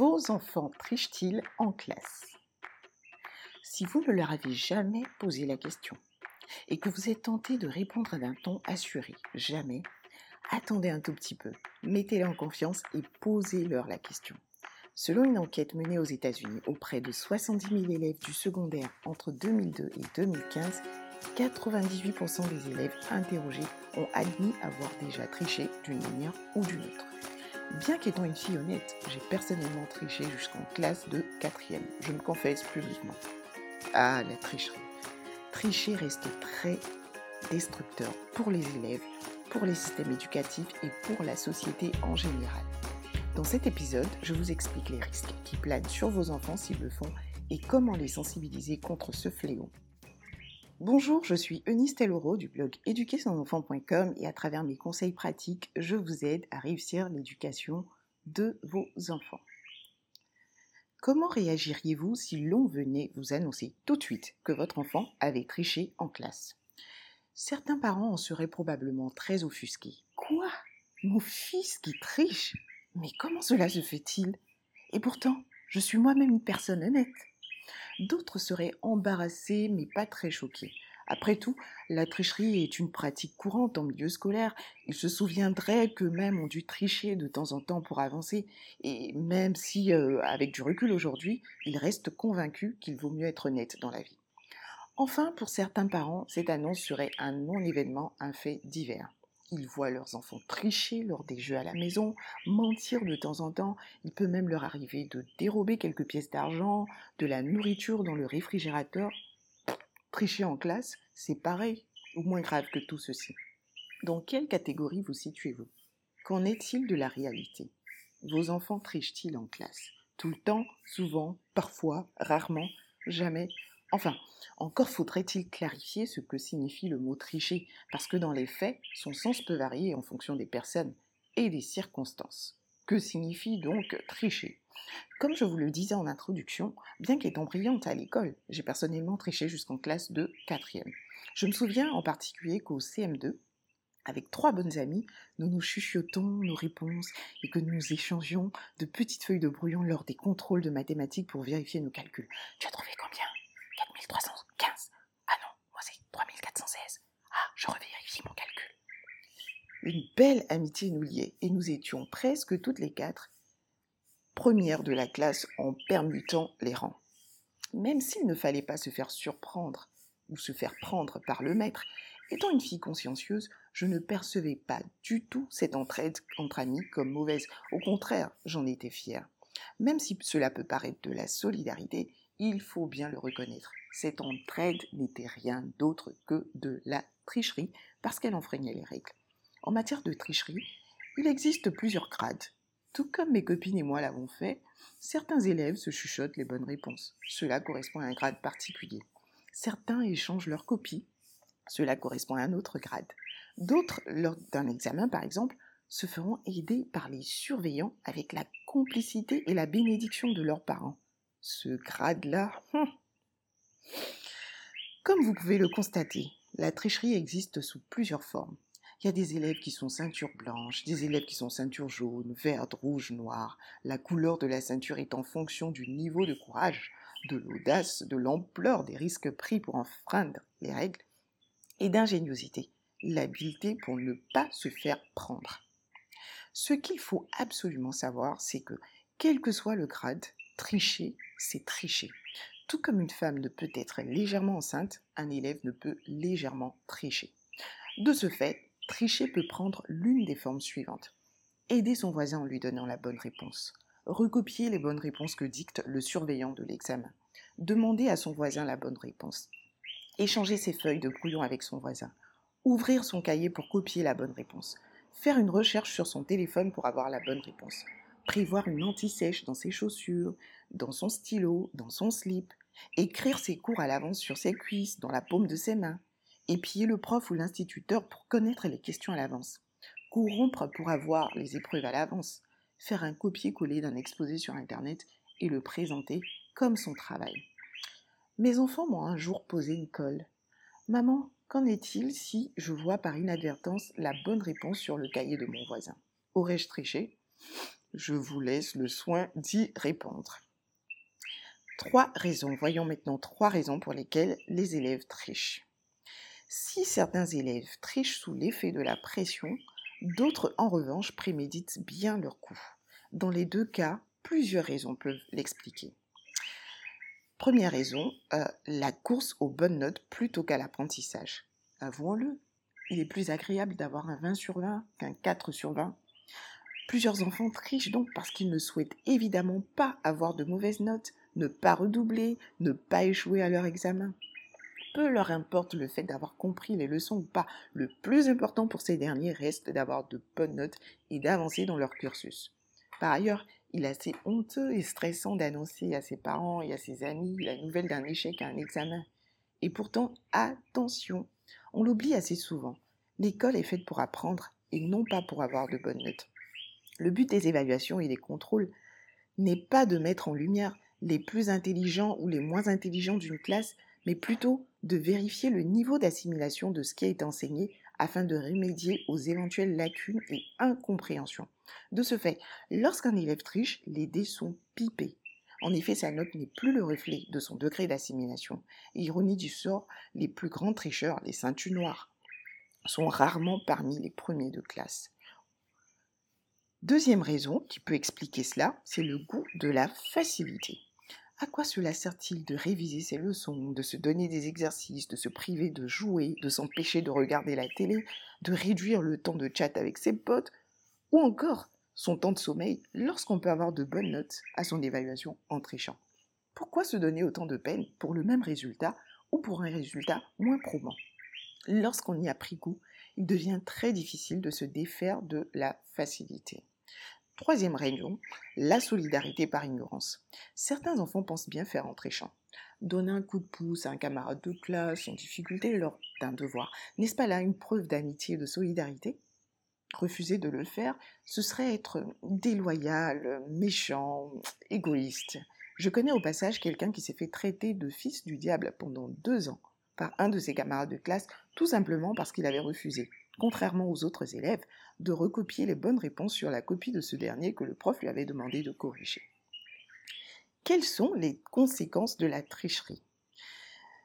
Vos enfants trichent-ils en classe? Si vous ne leur avez jamais posé la question et que vous êtes tenté de répondre d'un ton assuré, jamais, attendez un tout petit peu, mettez-les en confiance et posez-leur la question. Selon une enquête menée aux États-Unis auprès de 70 000 élèves du secondaire entre 2002 et 2015, 98% des élèves interrogés ont admis avoir déjà triché d'une manière ou d'une autre. Bien qu'étant une fille honnête, j'ai personnellement triché jusqu'en classe de quatrième. Je me confesse publiquement. Ah, la tricherie. Tricher reste très destructeur pour les élèves, pour les systèmes éducatifs et pour la société en général. Dans cet épisode, je vous explique les risques qui planent sur vos enfants s'ils le font et comment les sensibiliser contre ce fléau. Bonjour, je suis Eunice Telloro du blog éduquersonenfant.com et à travers mes conseils pratiques, je vous aide à réussir l'éducation de vos enfants. Comment réagiriez-vous si l'on venait vous annoncer tout de suite que votre enfant avait triché en classe? Certains parents en seraient probablement très offusqués. Quoi? Mon fils qui triche? Mais comment cela se fait-il? Et pourtant, je suis moi-même une personne honnête. D'autres seraient embarrassés mais pas très choqués. Après tout, la tricherie est une pratique courante en milieu scolaire. Ils se souviendraient qu'eux-mêmes ont dû tricher de temps en temps pour avancer, et même si, euh, avec du recul aujourd'hui, ils restent convaincus qu'il vaut mieux être honnête dans la vie. Enfin, pour certains parents, cette annonce serait un non-événement, un fait divers. Ils voient leurs enfants tricher lors des jeux à la maison, mentir de temps en temps. Il peut même leur arriver de dérober quelques pièces d'argent, de la nourriture dans le réfrigérateur. Tricher en classe, c'est pareil ou moins grave que tout ceci. Dans quelle catégorie vous situez-vous? Qu'en est-il de la réalité? Vos enfants trichent-ils en classe? Tout le temps Souvent Parfois Rarement Jamais? Enfin, encore faudrait-il clarifier ce que signifie le mot tricher, parce que dans les faits, son sens peut varier en fonction des personnes et des circonstances. Que signifie donc tricher? Comme je vous le disais en introduction, bien qu'étant brillante à l'école, j'ai personnellement triché jusqu'en classe de 4e. Je me souviens en particulier qu'au CM2, avec trois bonnes amies, nous nous chuchiotons nos réponses et que nous échangions de petites feuilles de brouillon lors des contrôles de mathématiques pour vérifier nos calculs. Tu as trouvé combien? 4315. Ah non, moi c'est 3416. Ah, je revérifie mon calcul. Une belle amitié nous liait et nous étions presque toutes les quatre premières de la classe en permutant les rangs. Même s'il ne fallait pas se faire surprendre ou se faire prendre par le maître, étant une fille consciencieuse, je ne percevais pas du tout cette entraide entre amis comme mauvaise. Au contraire, j'en étais fière. Même si cela peut paraître de la solidarité, il faut bien le reconnaître. Cette entraide n'était rien d'autre que de la tricherie parce qu'elle enfreignait les règles. En matière de tricherie, il existe plusieurs grades. Tout comme mes copines et moi l'avons fait, certains élèves se chuchotent les bonnes réponses. Cela correspond à un grade particulier. Certains échangent leurs copies. Cela correspond à un autre grade. D'autres, lors d'un examen par exemple, se feront aider par les surveillants avec la complicité et la bénédiction de leurs parents ce grade-là. Hum. Comme vous pouvez le constater, la tricherie existe sous plusieurs formes. Il y a des élèves qui sont ceinture blanche, des élèves qui sont ceinture jaune, verte, rouge, noire. La couleur de la ceinture est en fonction du niveau de courage, de l'audace, de l'ampleur des risques pris pour enfreindre les règles et d'ingéniosité, l'habileté pour ne pas se faire prendre. Ce qu'il faut absolument savoir, c'est que, quel que soit le grade, tricher, c'est tricher. Tout comme une femme ne peut être légèrement enceinte, un élève ne peut légèrement tricher. De ce fait, tricher peut prendre l'une des formes suivantes. Aider son voisin en lui donnant la bonne réponse. Recopier les bonnes réponses que dicte le surveillant de l'examen. Demander à son voisin la bonne réponse. Échanger ses feuilles de brouillon avec son voisin. Ouvrir son cahier pour copier la bonne réponse. Faire une recherche sur son téléphone pour avoir la bonne réponse prévoir une anti-sèche dans ses chaussures, dans son stylo, dans son slip, écrire ses cours à l'avance sur ses cuisses, dans la paume de ses mains, épier le prof ou l'instituteur pour connaître les questions à l'avance, corrompre pour avoir les épreuves à l'avance, faire un copier-coller d'un exposé sur Internet et le présenter comme son travail. Mes enfants m'ont un jour posé une colle. Maman, qu'en est-il si je vois par inadvertance la bonne réponse sur le cahier de mon voisin? Aurais-je triché? Je vous laisse le soin d'y répondre. Trois raisons. Voyons maintenant trois raisons pour lesquelles les élèves trichent. Si certains élèves trichent sous l'effet de la pression, d'autres en revanche préméditent bien leur coup. Dans les deux cas, plusieurs raisons peuvent l'expliquer. Première raison, euh, la course aux bonnes notes plutôt qu'à l'apprentissage. Avouons-le, il est plus agréable d'avoir un 20 sur 20 qu'un 4 sur 20. Plusieurs enfants trichent donc parce qu'ils ne souhaitent évidemment pas avoir de mauvaises notes, ne pas redoubler, ne pas échouer à leur examen. Peu leur importe le fait d'avoir compris les leçons ou pas, le plus important pour ces derniers reste d'avoir de bonnes notes et d'avancer dans leur cursus. Par ailleurs, il est assez honteux et stressant d'annoncer à ses parents et à ses amis la nouvelle d'un échec à un examen. Et pourtant, attention, on l'oublie assez souvent. L'école est faite pour apprendre et non pas pour avoir de bonnes notes. Le but des évaluations et des contrôles n'est pas de mettre en lumière les plus intelligents ou les moins intelligents d'une classe, mais plutôt de vérifier le niveau d'assimilation de ce qui été enseigné afin de remédier aux éventuelles lacunes et incompréhensions. De ce fait, lorsqu'un élève triche, les dés sont pipés. En effet, sa note n'est plus le reflet de son degré d'assimilation. Ironie du sort, les plus grands tricheurs, les ceintures noires, sont rarement parmi les premiers de classe. Deuxième raison qui peut expliquer cela, c'est le goût de la facilité. À quoi cela sert-il de réviser ses leçons, de se donner des exercices, de se priver de jouer, de s'empêcher de regarder la télé, de réduire le temps de chat avec ses potes, ou encore son temps de sommeil lorsqu'on peut avoir de bonnes notes à son évaluation en trichant? Pourquoi se donner autant de peine pour le même résultat ou pour un résultat moins probant? Lorsqu'on y a pris goût, il devient très difficile de se défaire de la facilité. Troisième raison, la solidarité par ignorance. Certains enfants pensent bien faire en trichant. Donner un coup de pouce à un camarade de classe en difficulté lors d'un devoir, n'est-ce pas là une preuve d'amitié et de solidarité? Refuser de le faire, ce serait être déloyal, méchant, égoïste. Je connais au passage quelqu'un qui s'est fait traiter de fils du diable pendant deux ans par un de ses camarades de classe, tout simplement parce qu'il avait refusé contrairement aux autres élèves, de recopier les bonnes réponses sur la copie de ce dernier que le prof lui avait demandé de corriger. Quelles sont les conséquences de la tricherie?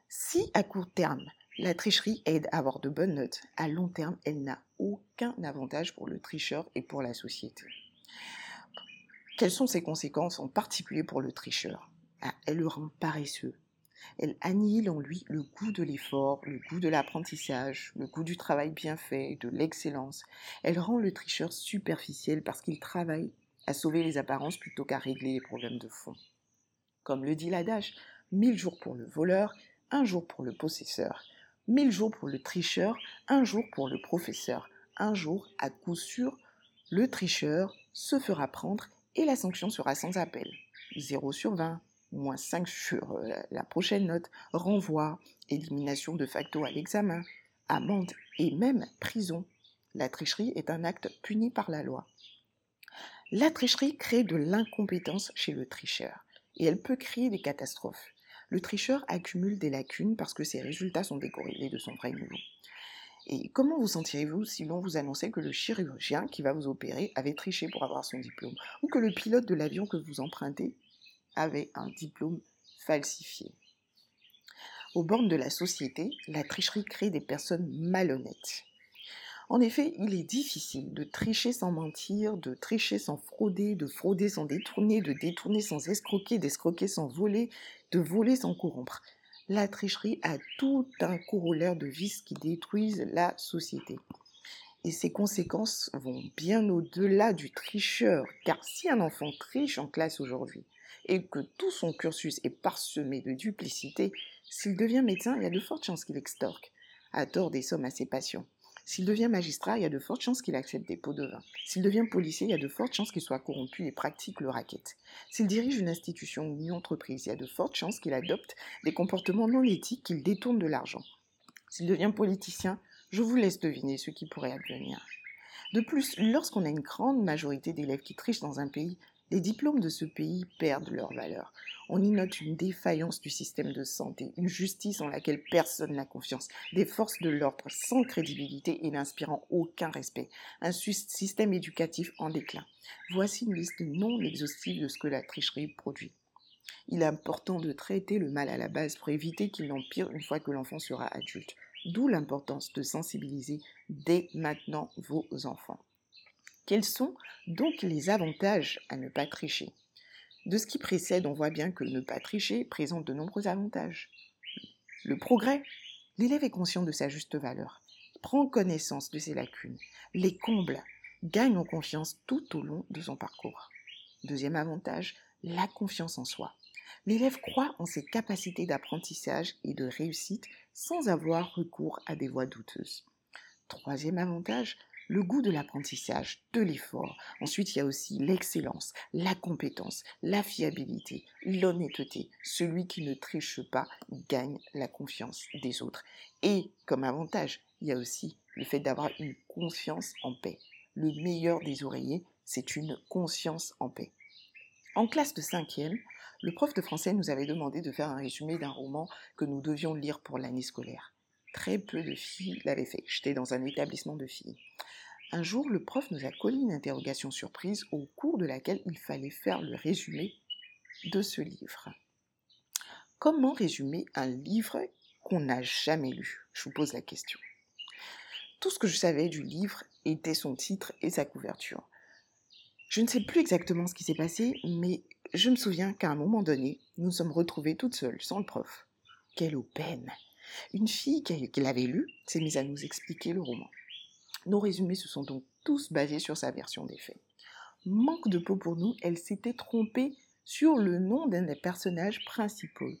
Si à court terme, la tricherie aide à avoir de bonnes notes, à long terme, elle n'a aucun avantage pour le tricheur et pour la société. Quelles sont ses conséquences en particulier pour le tricheur? Ah, Elle le rend paresseux, elle annihile en lui le goût de l'effort, le goût de l'apprentissage, le goût du travail bien fait, de l'excellence. Elle rend le tricheur superficiel parce qu'il travaille à sauver les apparences plutôt qu'à régler les problèmes de fond. Comme le dit l'adage, mille jours pour le voleur, un jour pour le possesseur, mille jours pour le tricheur, un jour pour le professeur. Un jour, à coup sûr, le tricheur se fera prendre et la sanction sera sans appel. 0 sur 20, moins 5 sur euh, la prochaine note, renvoi, élimination de facto à l'examen, amende et même prison. La tricherie est un acte puni par la loi. La tricherie crée de l'incompétence chez le tricheur et elle peut créer des catastrophes. Le tricheur accumule des lacunes parce que ses résultats sont décorrélés de son vrai niveau. Et comment vous sentirez-vous si l'on vous annonçait que le chirurgien qui va vous opérer avait triché pour avoir son diplôme ou que le pilote de l'avion que vous empruntez avait un diplôme falsifié. Aux bornes de la société, la tricherie crée des personnes malhonnêtes. En effet, il est difficile de tricher sans mentir, de tricher sans frauder, de frauder sans détourner, de détourner sans escroquer, d'escroquer sans voler, de voler sans corrompre. La tricherie a tout un corollaire de vices qui détruisent la société. Et ses conséquences vont bien au-delà du tricheur, car si un enfant triche en classe aujourd'hui, et que tout son cursus est parsemé de duplicité, s'il devient médecin, il y a de fortes chances qu'il extorque à tort des sommes à ses patients. S'il devient magistrat, il y a de fortes chances qu'il accepte des pots de vin. S'il devient policier, il y a de fortes chances qu'il soit corrompu et pratique le racket. S'il dirige une institution ou une entreprise, il y a de fortes chances qu'il adopte des comportements non éthiques, qu'il détourne de l'argent. S'il devient politicien, je vous laisse deviner ce qui pourrait advenir. De plus, lorsqu'on a une grande majorité d'élèves qui trichent dans un pays, Les diplômes de ce pays perdent leur valeur. On y note une défaillance du système de santé, une justice en laquelle personne n'a confiance, des forces de l'ordre sans crédibilité et n'inspirant aucun respect, un système éducatif en déclin. Voici une liste non exhaustive de ce que la tricherie produit. Il est important de traiter le mal à la base pour éviter qu'il n'empire une fois que l'enfant sera adulte. D'où l'importance de sensibiliser dès maintenant vos enfants. Quels sont donc les avantages à ne pas tricher? De ce qui précède, on voit bien que ne pas tricher présente de nombreux avantages. Le progrès. L'élève est conscient de sa juste valeur, prend connaissance de ses lacunes, les comble, gagne en confiance tout au long de son parcours. Deuxième avantage, la confiance en soi. L'élève croit en ses capacités d'apprentissage et de réussite sans avoir recours à des voies douteuses. Troisième avantage, le goût de l'apprentissage, de l'effort. Ensuite, il y a aussi l'excellence, la compétence, la fiabilité, l'honnêteté. Celui qui ne triche pas gagne la confiance des autres. Et comme avantage, il y a aussi le fait d'avoir une conscience en paix. Le meilleur des oreillers, c'est une conscience en paix. En classe de cinquième, le prof de français nous avait demandé de faire un résumé d'un roman que nous devions lire pour l'année scolaire. Très peu de filles l'avaient fait. J'étais dans un établissement de filles. Un jour, le prof nous a collé une interrogation surprise au cours de laquelle il fallait faire le résumé de ce livre. Comment résumer un livre qu'on n'a jamais lu? Je vous pose la question. Tout ce que je savais du livre était son titre et sa couverture. Je ne sais plus exactement ce qui s'est passé, mais je me souviens qu'à un moment donné, nous nous sommes retrouvés toutes seules, sans le prof. Quelle peine Une fille qui l'avait lu s'est mise à nous expliquer le roman. Nos résumés se sont donc tous basés sur sa version des faits. Manque de peau pour nous, elle s'était trompée sur le nom d'un des personnages principaux.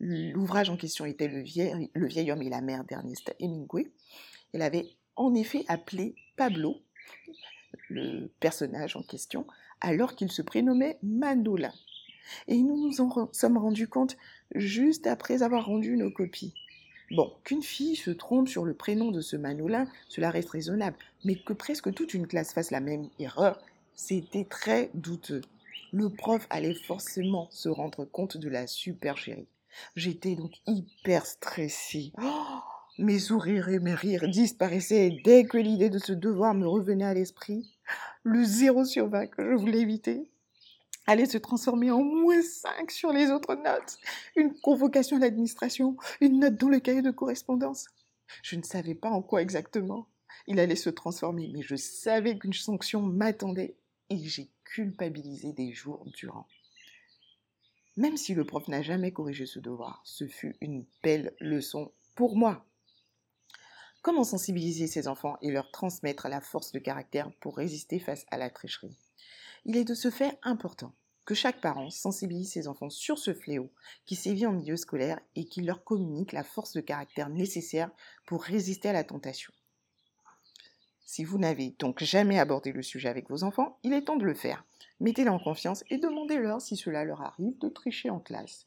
L'ouvrage en question était le vieil, homme et la mère d'Ernest Hemingway. Elle avait en effet appelé Pablo, le personnage en question, alors qu'il se prénommait Manolin. Et nous nous en sommes rendus compte juste après avoir rendu nos copies. Bon, qu'une fille se trompe sur le prénom de ce Manolin, cela reste raisonnable, mais que presque toute une classe fasse la même erreur, c'était très douteux. Le prof allait forcément se rendre compte de la supercherie. J'étais donc hyper stressée. Oh, mes sourires et mes rires disparaissaient dès que l'idée de ce devoir me revenait à l'esprit. Le zéro sur 20 que je voulais éviter allait se transformer en moins 5 sur les autres notes. Une convocation à l'administration, une note dans le cahier de correspondance. Je ne savais pas en quoi exactement il allait se transformer, mais je savais qu'une sanction m'attendait et j'ai culpabilisé des jours durant. Même si le prof n'a jamais corrigé ce devoir, ce fut une belle leçon pour moi. Comment sensibiliser ces enfants et leur transmettre la force de caractère pour résister face à la tricherie? Il est de ce fait important que chaque parent sensibilise ses enfants sur ce fléau qui sévit en milieu scolaire et qui leur communique la force de caractère nécessaire pour résister à la tentation. Si vous n'avez donc jamais abordé le sujet avec vos enfants, il est temps de le faire. Mettez-les en confiance et demandez-leur si cela leur arrive de tricher en classe.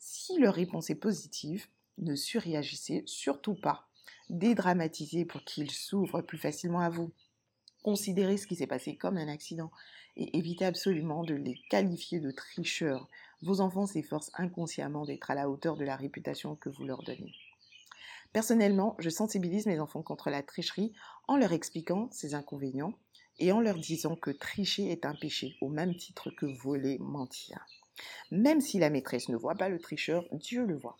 Si leur réponse est positive, ne surréagissez surtout pas. Dédramatisez pour qu'ils s'ouvrent plus facilement à vous. Considérez ce qui s'est passé comme un accident et évitez absolument de les qualifier de tricheurs. Vos enfants s'efforcent inconsciemment d'être à la hauteur de la réputation que vous leur donnez. Personnellement, je sensibilise mes enfants contre la tricherie en leur expliquant ses inconvénients et en leur disant que tricher est un péché, au même titre que voler, mentir. Même si la maîtresse ne voit pas le tricheur, Dieu le voit.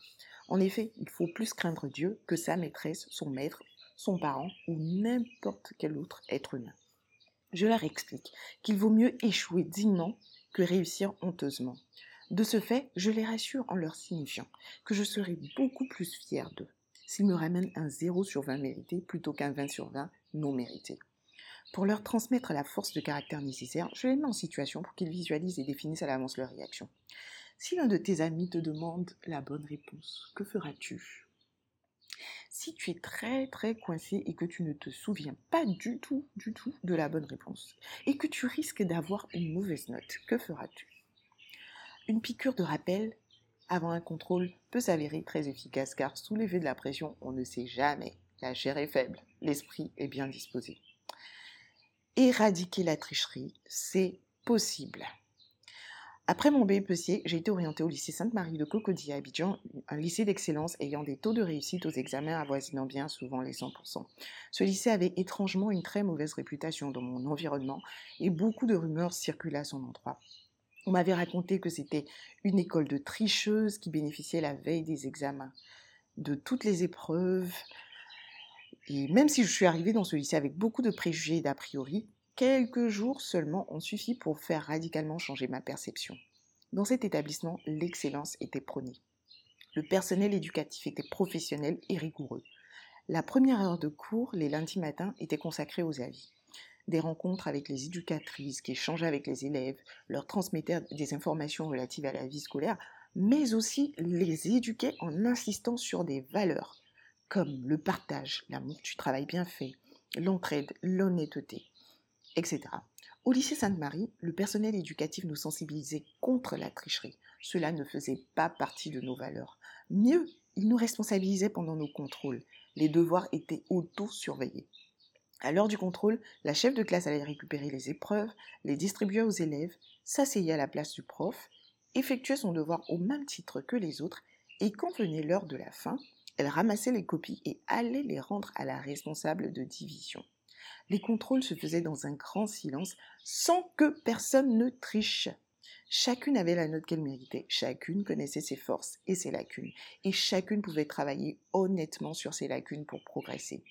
En effet, il faut plus craindre Dieu que sa maîtresse, son maître, son parent ou n'importe quel autre être humain. Je leur explique qu'il vaut mieux échouer dignement que réussir honteusement. De ce fait, je les rassure en leur signifiant que je serai beaucoup plus fière d'eux s'ils me ramènent un 0 sur 20 mérité plutôt qu'un 20 sur 20 non mérité. Pour leur transmettre la force de caractère nécessaire, je les mets en situation pour qu'ils visualisent et définissent à l'avance leur réaction. Si l'un de tes amis te demande la bonne réponse, que feras-tu? Si tu es très très coincé et que tu ne te souviens pas du tout, du tout de la bonne réponse, et que tu risques d'avoir une mauvaise note, que feras-tu? Une piqûre de rappel avant un contrôle peut s'avérer très efficace car sous de la pression, on ne sait jamais. La chair est faible, l'esprit est bien disposé. Éradiquer la tricherie, c'est possible. Après mon BEPC, j'ai été orientée au lycée Sainte-Marie de Cocody à Abidjan, un lycée d'excellence ayant des taux de réussite aux examens avoisinant bien souvent les 100%. Ce lycée avait étrangement une très mauvaise réputation dans mon environnement et beaucoup de rumeurs circulaient à son endroit. On m'avait raconté que c'était une école de tricheuses qui bénéficiait la veille des examens, de toutes les épreuves. Et même si je suis arrivée dans ce lycée avec beaucoup de préjugés d'a priori, Quelques jours seulement ont suffi pour faire radicalement changer ma perception. Dans cet établissement, l'excellence était prônée. Le personnel éducatif était professionnel et rigoureux. La première heure de cours, les lundis matins, était consacrée aux avis. Des rencontres avec les éducatrices qui échangeaient avec les élèves, leur transmettaient des informations relatives à la vie scolaire, mais aussi les éduquaient en insistant sur des valeurs comme le partage, l'amour du travail bien fait, l'entraide, l'honnêteté etc. Au lycée Sainte-Marie, le personnel éducatif nous sensibilisait contre la tricherie. Cela ne faisait pas partie de nos valeurs. Mieux, il nous responsabilisait pendant nos contrôles. Les devoirs étaient auto-surveillés. À l'heure du contrôle, la chef de classe allait récupérer les épreuves, les distribuer aux élèves, s'asseyait à la place du prof, effectuait son devoir au même titre que les autres, et quand venait l'heure de la fin, elle ramassait les copies et allait les rendre à la responsable de division. Les contrôles se faisaient dans un grand silence sans que personne ne triche. Chacune avait la note qu'elle méritait, chacune connaissait ses forces et ses lacunes, et chacune pouvait travailler honnêtement sur ses lacunes pour progresser.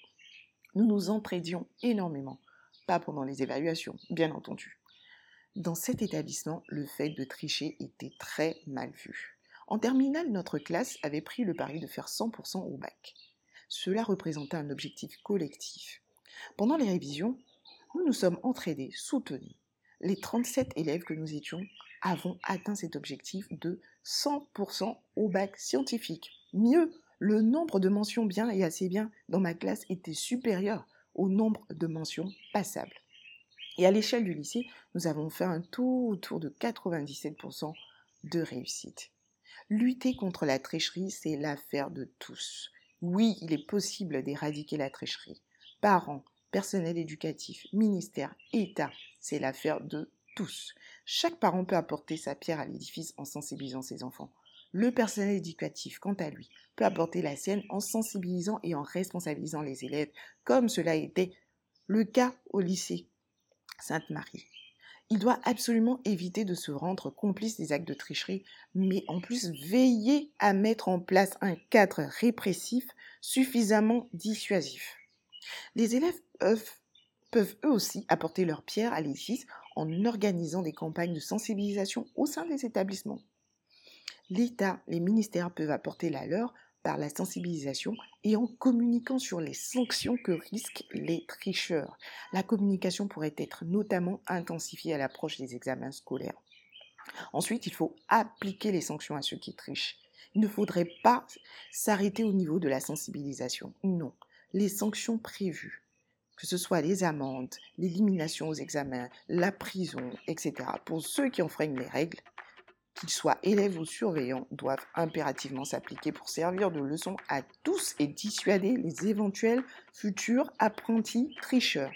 Nous nous entraidions énormément, pas pendant les évaluations, bien entendu. Dans cet établissement, le fait de tricher était très mal vu. En terminale, notre classe avait pris le pari de faire 100% au bac. Cela représentait un objectif collectif. Pendant les révisions, nous nous sommes entraînés, soutenus. Les 37 élèves que nous étions avons atteint cet objectif de 100% au bac scientifique. Mieux, le nombre de mentions bien et assez bien dans ma classe était supérieur au nombre de mentions passables. Et à l'échelle du lycée, nous avons fait un taux autour de 97% de réussite. Lutter contre la tricherie, c'est l'affaire de tous. Oui, il est possible d'éradiquer la tricherie parents, personnel éducatif, ministère, État, c'est l'affaire de tous. Chaque parent peut apporter sa pierre à l'édifice en sensibilisant ses enfants. Le personnel éducatif, quant à lui, peut apporter la sienne en sensibilisant et en responsabilisant les élèves, comme cela été le cas au lycée Sainte-Marie. Il doit absolument éviter de se rendre complice des actes de tricherie, mais en plus veiller à mettre en place un cadre répressif suffisamment dissuasif. Les élèves peuvent, eux aussi apporter leur pierre à l'édifice en organisant des campagnes de sensibilisation au sein des établissements. L'État, les ministères peuvent apporter la leur par la sensibilisation et en communiquant sur les sanctions que risquent les tricheurs. La communication pourrait être notamment intensifiée à l'approche des examens scolaires. Ensuite, il faut appliquer les sanctions à ceux qui trichent. Il ne faudrait pas s'arrêter au niveau de la sensibilisation. Non, les sanctions prévues, que ce soit les amendes, l'élimination aux examens, la prison, etc., pour ceux qui enfreignent les règles, qu'ils soient élèves ou surveillants, doivent impérativement s'appliquer pour servir de leçon à tous et dissuader les éventuels futurs apprentis tricheurs,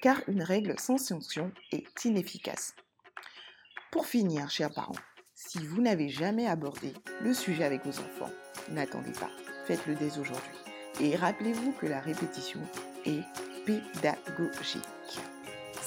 car une règle sans sanction est inefficace. Pour finir, chers parents, si vous n'avez jamais abordé le sujet avec vos enfants, n'attendez pas, faites-le dès aujourd'hui. Et rappelez-vous que la répétition est pédagogique.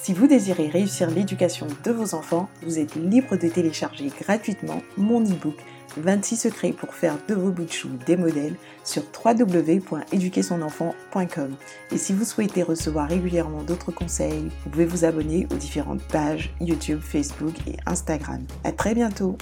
Si vous désirez réussir l'éducation de vos enfants, vous êtes libre de télécharger gratuitement mon e-book 26 secrets pour faire de vos bouts de chou des modèles sur www.éduquersonenfant.com. Et si vous souhaitez recevoir régulièrement d'autres conseils, vous pouvez vous abonner aux différentes pages YouTube, Facebook et Instagram. À très bientôt!